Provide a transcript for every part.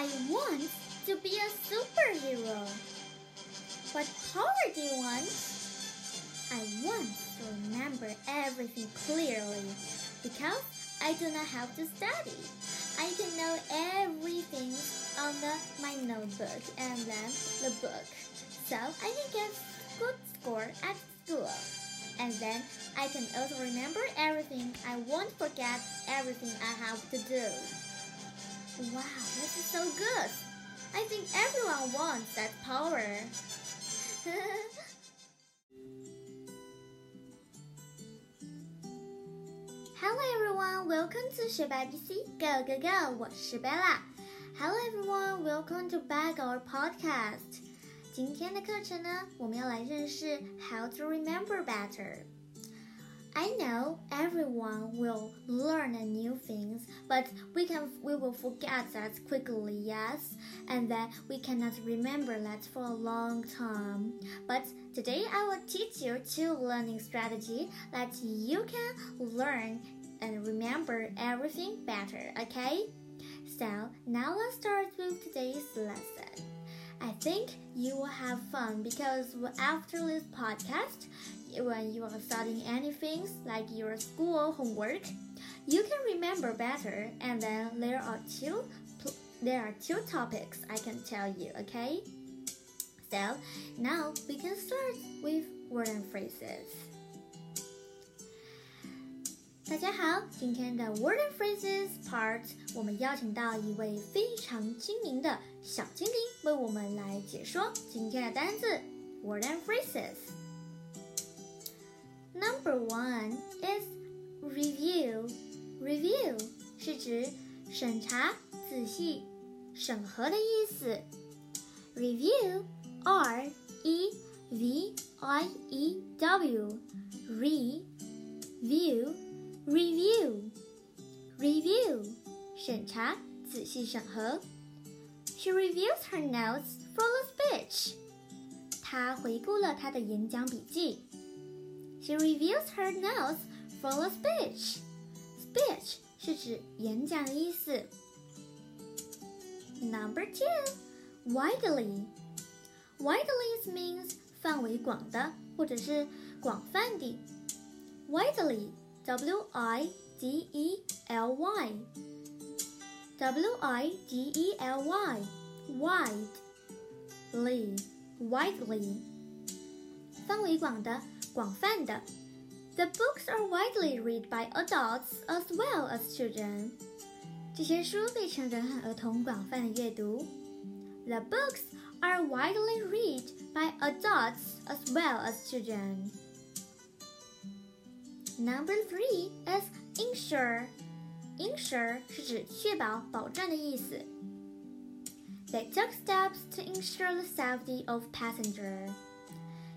I want to be a superhero. What power do you want? I want to remember everything clearly because I do not have to study. I can know everything on the, my notebook and then the book. So I can get good score at school. And then I can also remember everything. I won't forget everything I have to do. Wow, this is so good. I think everyone wants that power. Hello everyone, welcome to 学霸 BC Go Go Go，我是 Bella。Hello everyone, welcome to back our podcast。今天的课程呢，我们要来认识 How to remember better。 I know everyone will learn new things, but we can we will forget that quickly, yes, and then we cannot remember that for a long time. But today I will teach you two learning strategy that you can learn and remember everything better, okay? So now let's start with today's lesson. I think you will have fun because after this podcast, when you are studying anything like your school homework, you can remember better. And then there are two there are two topics I can tell you. Okay. So now we can start with word and phrases. 大家好，今天的 Word and Phrases Part，我们邀请到一位非常精明的小精灵，为我们来解说今天的单字 Word and Phrases。Number one is review. Review 是指审查、仔细、审核的意思。Review，R E V I E W，Re，view re, view, review, review 审查、仔细审核。She reviews her notes for the speech. 她回顾了她的演讲笔记。she reviews her notes for a speech. Speech 是指演讲的意思。Number two, widely. Widely means 范围广的，或者是广泛的。Widely, W I D E L Y. W I D E L Y, widely, widely，范围广的。广泛的。The books are widely read by adults as well as children。这些书被成人和儿童广泛的阅读。The books are widely read by adults as well as children. Number three is insure. Insure 是指确保、保证的意思。They took steps to ensure the safety of passenger.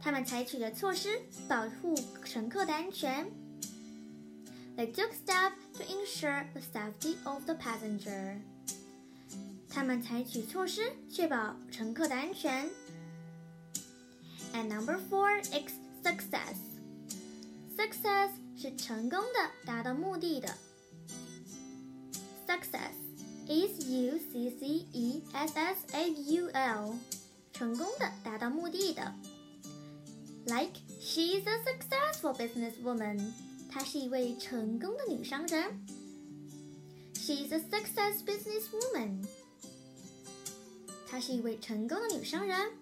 他们采取了措施保护乘客的安全。They took steps to ensure the safety of the passenger. 他们采取措施确保乘客的安全。And number four is success. Success 是成功的，达到目的的。Success is U C C E S S A U L，成功的，达到目的的。Like she's a successful businesswoman，她是一位成功的女商人。She's a success businesswoman，她是一位成功的女商人。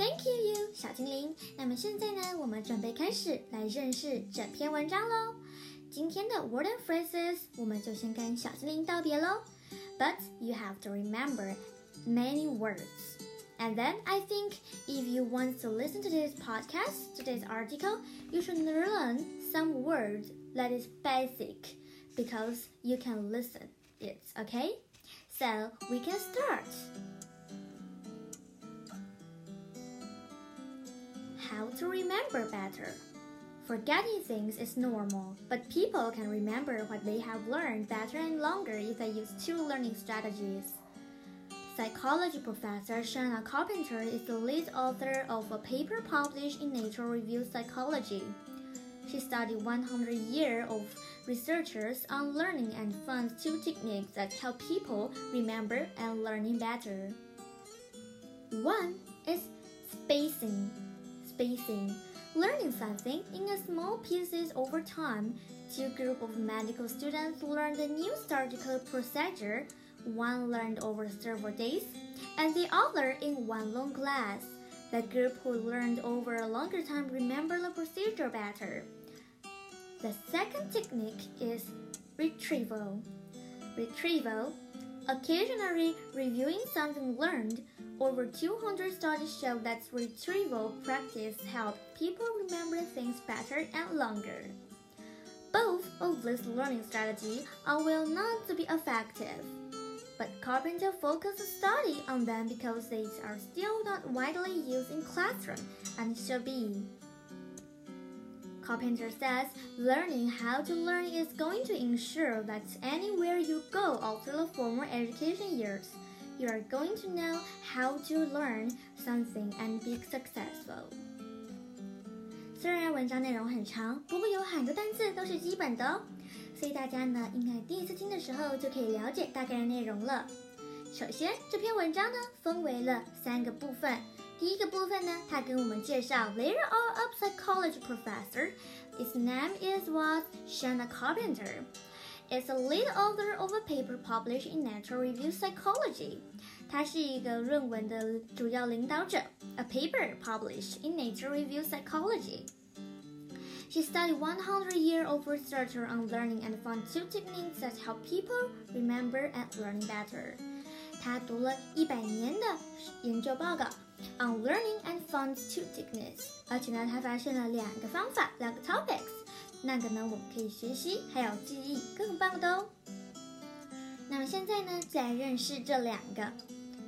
OK，Thank you you 小精灵。那么现在呢，我们准备开始来认识整篇文章喽。今天的 word and phrases，我们就先跟小精灵道别喽。But you have to remember many words. And then I think if you want to listen to this podcast, today's article, you should learn some words that is basic because you can listen it, okay? So we can start. How to remember better. Forgetting things is normal, but people can remember what they have learned better and longer if they use two learning strategies. Psychology professor Shana Carpenter is the lead author of a paper published in Nature Review Psychology. She studied 100 years of researchers on learning and found two techniques that help people remember and learning better. One is spacing. Spacing. Learning something in small pieces over time. Two group of medical students learned a new surgical procedure. One learned over several days, and the other in one long class. The group who learned over a longer time remember the procedure better. The second technique is retrieval. Retrieval, occasionally reviewing something learned, over 200 studies show that retrieval practice helps people remember things better and longer. Both of these learning strategies are well known to be effective, but Carpenter focused study on them because they are still not widely used in classroom and should be. Carpenter says learning how to learn is going to ensure that anywhere you go after the formal education years, you are going to know how to learn something and be successful. 虽然文章内容很长，不过有很多单词都是基本的哦，所以大家呢应该第一次听的时候就可以了解大概的内容了。首先，这篇文章呢分为了三个部分。 第一个部分呢，他跟我们介绍 There are a psychology professor. His name is was Shana Carpenter. is a lead author of a paper published in Nature Review Psychology. 他是一个论文的主要领导者，a paper published in Nature Review Psychology. She studied one hundred year of research on learning and found two techniques that help people remember and learn better. 她读了一百年的研究报告，on learning and found two techniques，而且呢，他发现了两个方法，两个 topics。那个呢，我们可以学习还有记忆更棒的哦。那么现在呢，再认识这两个。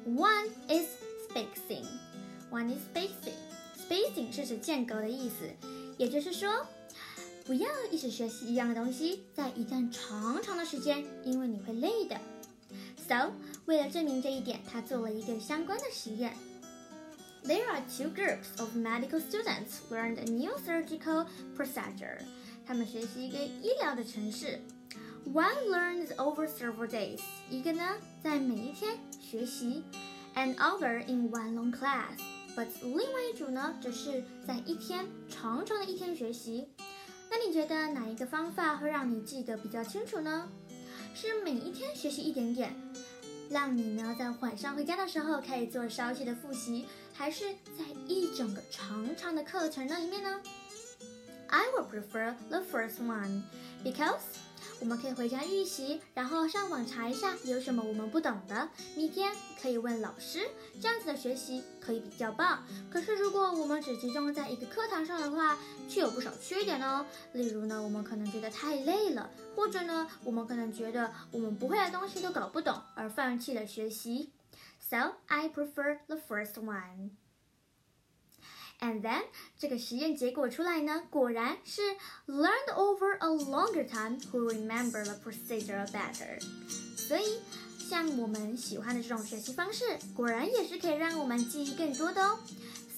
One is spacing. One is spacing. Spacing 是指间隔的意思，也就是说，不要一直学习一样的东西，在一段长长的时间，因为你会累的。So，为了证明这一点，他做了一个相关的实验。There are two groups of medical students learned a new surgical procedure. 他们学习一个医疗的程式。One learns over several days. 一个呢在每一天学习，and other in one long class. But 另外一组呢只是在一天长长的一天学习。那你觉得哪一个方法会让你记得比较清楚呢？是每一天学习一点点， 让你呢在晚上回家的时候可以做稍息的复习。还是在一整个长长的课程那里面呢？I would prefer the first one because 我们可以回家预习，然后上网查一下有什么我们不懂的，明天可以问老师。这样子的学习可以比较棒。可是如果我们只集中在一个课堂上的话，却有不少缺点哦。例如呢，我们可能觉得太累了，或者呢，我们可能觉得我们不会的东西都搞不懂而放弃了学习。So I prefer the first one. And then 这个实验结果出来呢，果然是 learned over a longer time who remember the procedure better。所以，像我们喜欢的这种学习方式，果然也是可以让我们记忆更多的哦。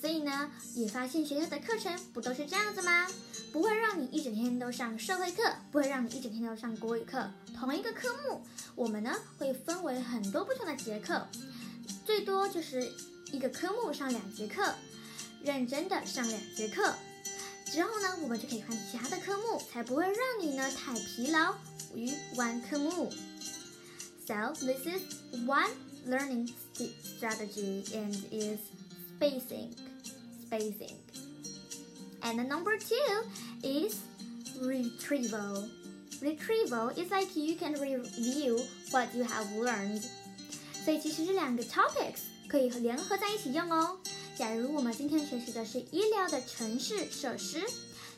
所以呢，也发现学校的课程不都是这样子吗？不会让你一整天都上社会课，不会让你一整天都上国语课。同一个科目，我们呢会分为很多不同的节课。最多就是一个科目上两节课，认真的上两节课，之后呢，我们就可以换其他的科目，才不会让你呢太疲劳于 one 科目。So this is one learning strategy and is spacing, spacing. And number two is retrieval. Retrieval is like you can review what you have learned 所以其实这两个 topics 可以联合在一起用哦。 假如我们今天学习的是医疗的城市设施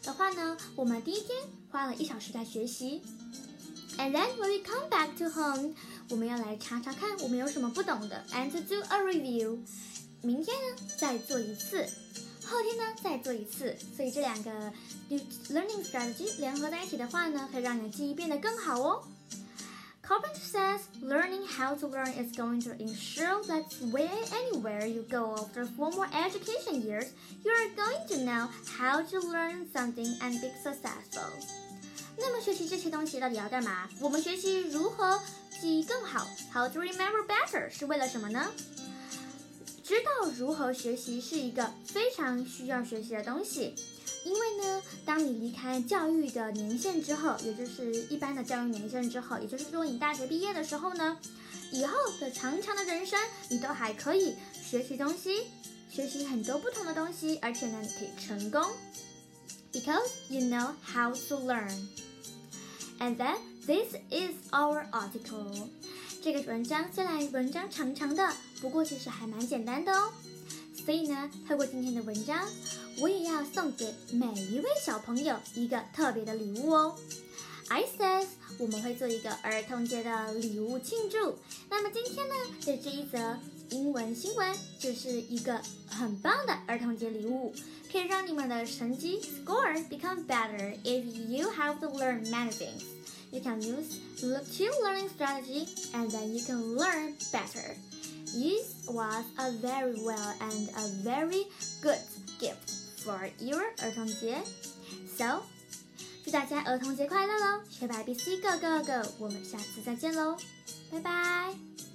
的话呢，我们第一天花了一小时在学习，and then when we come back to home，我们要来查查看我们有什么不懂的，and to do a review。明天呢再做一次，后天呢再做一次。所以这两个 learning strategy 联合在一起的话呢，可以让你的记忆变得更好哦。Carpenter says learning how to learn is going to ensure that where anywhere you go after formal education years, you are going to know how to learn something and be successful. 那么学习这些东西到底要干嘛？我们学习如何记忆更好？How to remember better 是为了什么呢？知道如何学习是一个非常需要学习的东西， 因为呢，当你离开教育的年限之后，也就是一般的教育年限之后，也就是说你大学毕业的时候呢，以后的长长的人生，你都还可以学习东西，学习很多不同的东西，而且呢，你可以成功，because you know how to learn. And then this is our article. 这个文章虽然文章长长的，不过其实还蛮简单的哦。所以呢，透过今天的文章，我也要送给每一位小朋友一个特别的礼物哦。I says 我们会做一个儿童节的礼物庆祝。那么今天呢的这一则英文新闻就是一个很棒的儿童节礼物，可以让你们的成绩 score become better if you have to learn many things. You can use two learning strategy and then you can learn better. Use was a very well and a very good gift for your 儿童节。So 祝大家儿童节快乐喽！学白 B C Go Go Go！我们下次再见喽，拜拜。